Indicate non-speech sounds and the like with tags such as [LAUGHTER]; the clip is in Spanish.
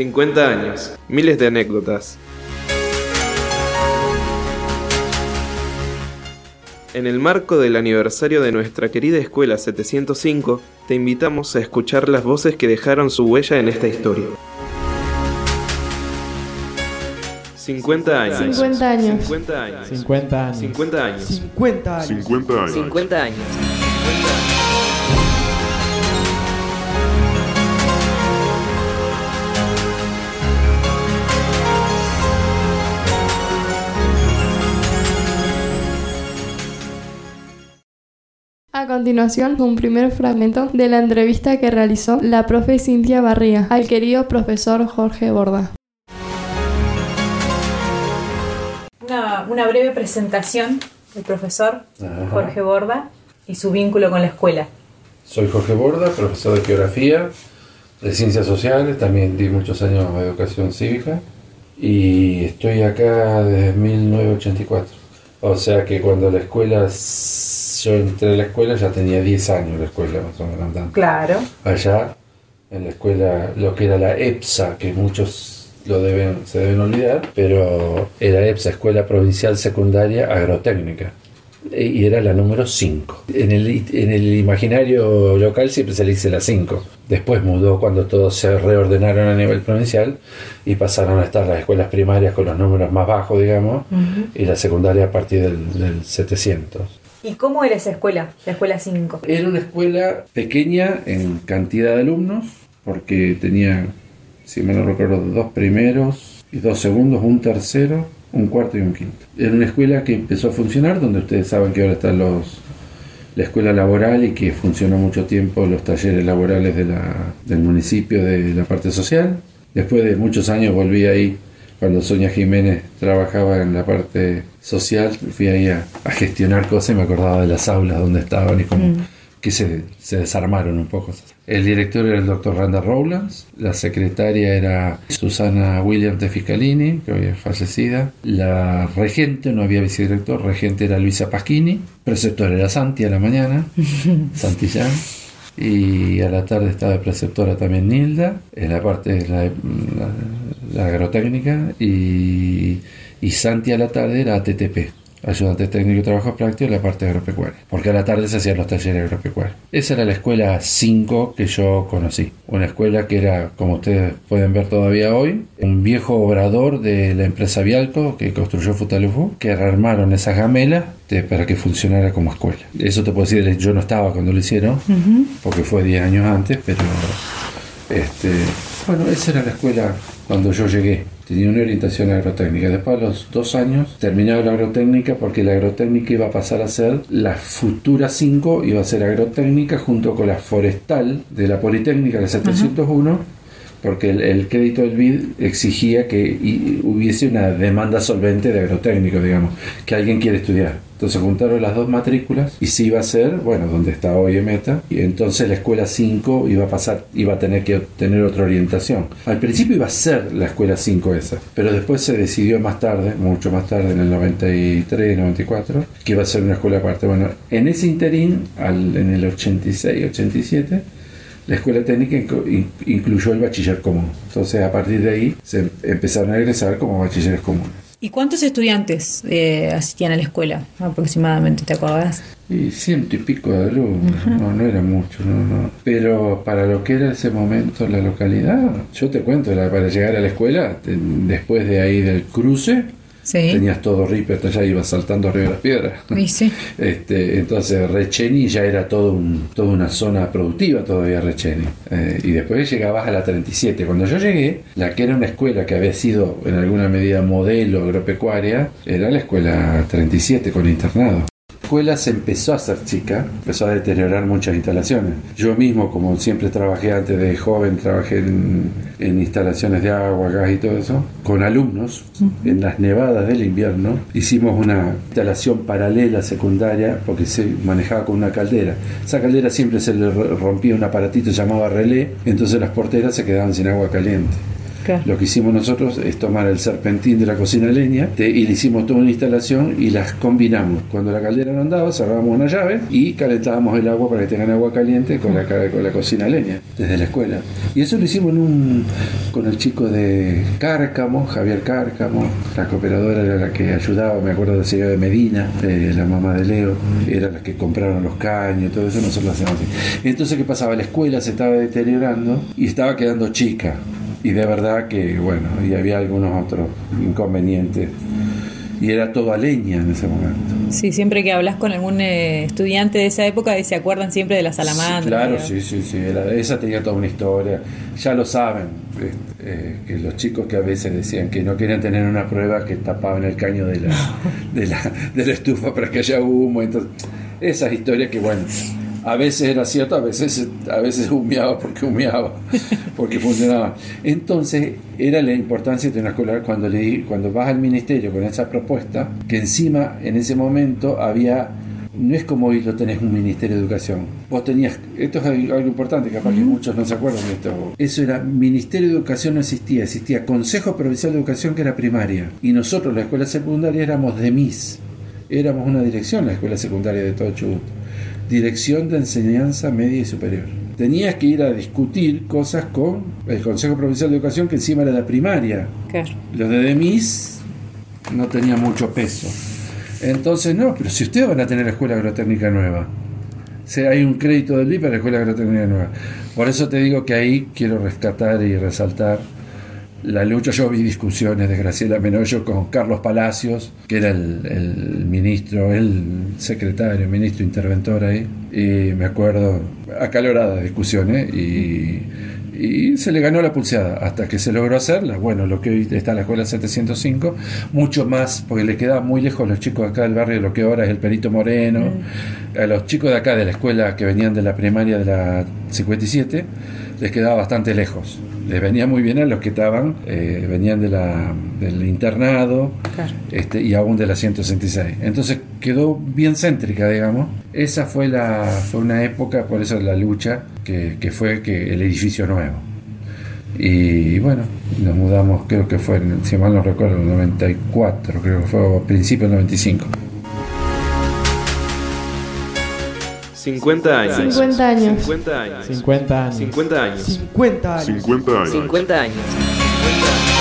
50 años, miles de anécdotas. En el marco del aniversario de nuestra querida escuela 705, te invitamos a escuchar las voces que dejaron su huella en esta historia. 50 años. 50 años. 50 años. 50 años. 50 años. 50 años. 50 años. 50 años. A continuación, un primer fragmento de la entrevista que realizó la profe Cintia Barría al querido profesor Jorge Borda. Una, una breve presentación del profesor Ajá. Jorge Borda y su vínculo con la escuela. Soy Jorge Borda, profesor de geografía, de ciencias sociales, también di muchos años de educación cívica y estoy acá desde 1984. O sea que cuando la escuela, yo entré a la escuela ya tenía 10 años la escuela, más o menos andando. Claro. Allá, en la escuela, lo que era la EPSA, que muchos lo deben, se deben olvidar, pero era EPSA, Escuela Provincial Secundaria Agrotécnica. E- Y era la número 5. En el, en el imaginario local siempre se le dice la 5. Después mudó cuando todos se reordenaron a nivel provincial y pasaron a estar las escuelas primarias con los números más bajos, digamos, y la secundaria a partir del, del 700. ¿Y cómo era esa escuela, la escuela 5? Era una escuela pequeña en cantidad de alumnos, porque tenía, si me no recuerdo, dos primeros y dos segundos, un tercero, un cuarto y un quinto. Era una escuela que empezó a funcionar, donde ustedes saben que ahora están los la escuela laboral y que funcionó mucho tiempo los talleres laborales de la- del municipio de la parte social. Después de muchos años volví ahí cuando Sonia Jiménez trabajaba en la parte social, fui ahí a, a gestionar cosas y me acordaba de las aulas donde estaban y cómo que se, se desarmaron un poco. El director era el doctor Randa Rowlands, la secretaria era Susana Williams de Fiscalini, que había fallecida, la regente, no había vicedirector, regente era Luisa Pasquini, preceptor era Santi a la mañana, [LAUGHS] Santillán, y a la tarde estaba de preceptora también Nilda, en la parte de la, la- la agrotécnica, y, y Santi a la tarde era ATTP, ayudante técnico de trabajos prácticos en la parte agropecuaria, porque a la tarde se hacían los talleres agropecuarios. Esa era la escuela 5 que yo conocí, una escuela que era, como ustedes pueden ver todavía hoy, un viejo obrador de la empresa Vialco que construyó Futalufú, que rearmaron esas gamelas de- para que funcionara como escuela. Eso te puedo decir, yo no estaba cuando lo hicieron, porque fue 10 años antes, pero este, bueno, esa era la escuela cuando yo llegué. Tenía una orientación agrotécnica. Después a los dos años terminaba la agrotécnica porque la agrotécnica iba a pasar a ser la futura 5, iba a ser agrotécnica junto con la forestal de la Politécnica, la 701, porque el, el crédito del BID exigía que y- hubiese una demanda solvente de agrotécnico, digamos, que alguien quiere estudiar. Entonces juntaron las dos matrículas y se iba a hacer, bueno, donde está hoy Emeta, y entonces la escuela 5 iba a pasar, iba a tener que tener otra orientación. Al principio iba a ser la escuela 5 esa, pero después se decidió más tarde, mucho más tarde, en el 93, 94, que iba a ser una escuela aparte. Bueno, en ese interín, al- en el 86, 87, la escuela técnica incluyó el bachiller común. Entonces, a partir de ahí, se em- empezaron a egresar como bachilleres comunes. ¿Y cuántos estudiantes eh, asistían a la escuela aproximadamente, te acordás? Y ciento y pico de alumnos, no, no era mucho, no, no. Pero para lo que era ese momento la localidad, yo te cuento, la- para llegar a la escuela, te- después de ahí del cruce, Sí. tenías todo ripe, hasta allá ibas saltando arriba de las piedras. Sí. [LAUGHS] Este, entonces Recheni ya era todo un, toda una zona productiva todavía Recheni. Eh, y después llegabas a la 37. Cuando yo llegué, la que era una escuela que había sido en alguna medida modelo agropecuaria, era la escuela 37 con internado. La escuela se empezó a hacer chica, empezó a deteriorar muchas instalaciones. Yo mismo, como siempre trabajé antes de joven, trabajé en, en instalaciones de agua, gas y todo eso, con alumnos, en las nevadas del invierno, hicimos una instalación paralela secundaria porque se manejaba con una caldera. Esa caldera siempre se le ro- rompía un aparatito llamado relé, entonces las porteras se quedaban sin agua caliente. Claro. Lo que hicimos nosotros es tomar el serpentín de la cocina a leña te- y le hicimos toda una instalación y las combinamos. Cuando la caldera no andaba, cerrábamos una llave y calentábamos el agua para que tengan agua caliente con la, con la cocina a leña desde la escuela. Y eso lo hicimos en un, con el chico de Cárcamo, Javier Cárcamo. La cooperadora era la que ayudaba, me acuerdo de la señora de Medina, eh, la mamá de Leo, era la que compraron los caños, todo eso nosotros lo hacíamos así. Entonces, ¿qué pasaba? La escuela se estaba deteriorando y estaba quedando chica. Y de verdad que, bueno, y había algunos otros inconvenientes. Y era todo a leña en ese momento. Sí, siempre que hablas con algún eh, estudiante de esa época, se acuerdan siempre de la salamandra. Sí, claro, sí, sí, sí. era- esa tenía toda una historia. Ya lo saben, eh, eh, que los chicos que a veces decían que no querían tener una prueba que tapaban el caño de la, de la, de la estufa para que haya humo. Entonces, esas historias que, bueno, a veces era cierto, a veces, a veces humeaba porque humeaba, porque funcionaba. Entonces, era la importancia de una escuela cuando, le, cuando vas al ministerio con esa propuesta, que encima en ese momento había no es como hoy lo tenés un Ministerio de Educación. Vos tenías, esto es algo importante, capaz que muchos no se acuerdan de esto. Eso era, Ministerio de Educación no existía, existía Consejo Provincial de Educación que era primaria. Y nosotros, la escuela secundaria, éramos de MIS. Éramos una dirección, la escuela secundaria de todo Chubut. Dirección de Enseñanza Media y Superior. Tenías que ir a discutir cosas con el Consejo Provincial de Educación que encima era la primaria. Claro. Los de DEMIS no tenían mucho peso. Entonces, no, pero si ustedes van a tener la escuela agrotécnica nueva, si hay un crédito del BID para la escuela agrotécnica nueva. Por eso te digo que ahí quiero rescatar y resaltar la lucha. Yo vi discusiones de Graciela Menollo con Carlos Palacios, que era el, el ministro, el secretario, ministro interventor ahí. Y me acuerdo, acaloradas discusiones y, y se le ganó la pulseada hasta que se logró hacerla. Bueno, lo que hoy está en la escuela 705, mucho más, porque le quedaba muy lejos a los chicos de acá del barrio de lo que ahora es el Perito Moreno, a los chicos de acá de la escuela que venían de la primaria de la 57, les quedaba bastante lejos. Les venía muy bien a los que estaban, eh, venían de la, del internado Claro. este, y aún de la 166. Entonces quedó bien céntrica, digamos. Esa fue, la, fue una época, por eso la lucha, que, que fue que el edificio nuevo. Y bueno, nos mudamos, creo que fue, si mal no recuerdo, en el 94, creo que fue a principios del 95. 50 años. 50 años. 50 años. 50 años. 50 años. 50 años. 50 años. 50 años.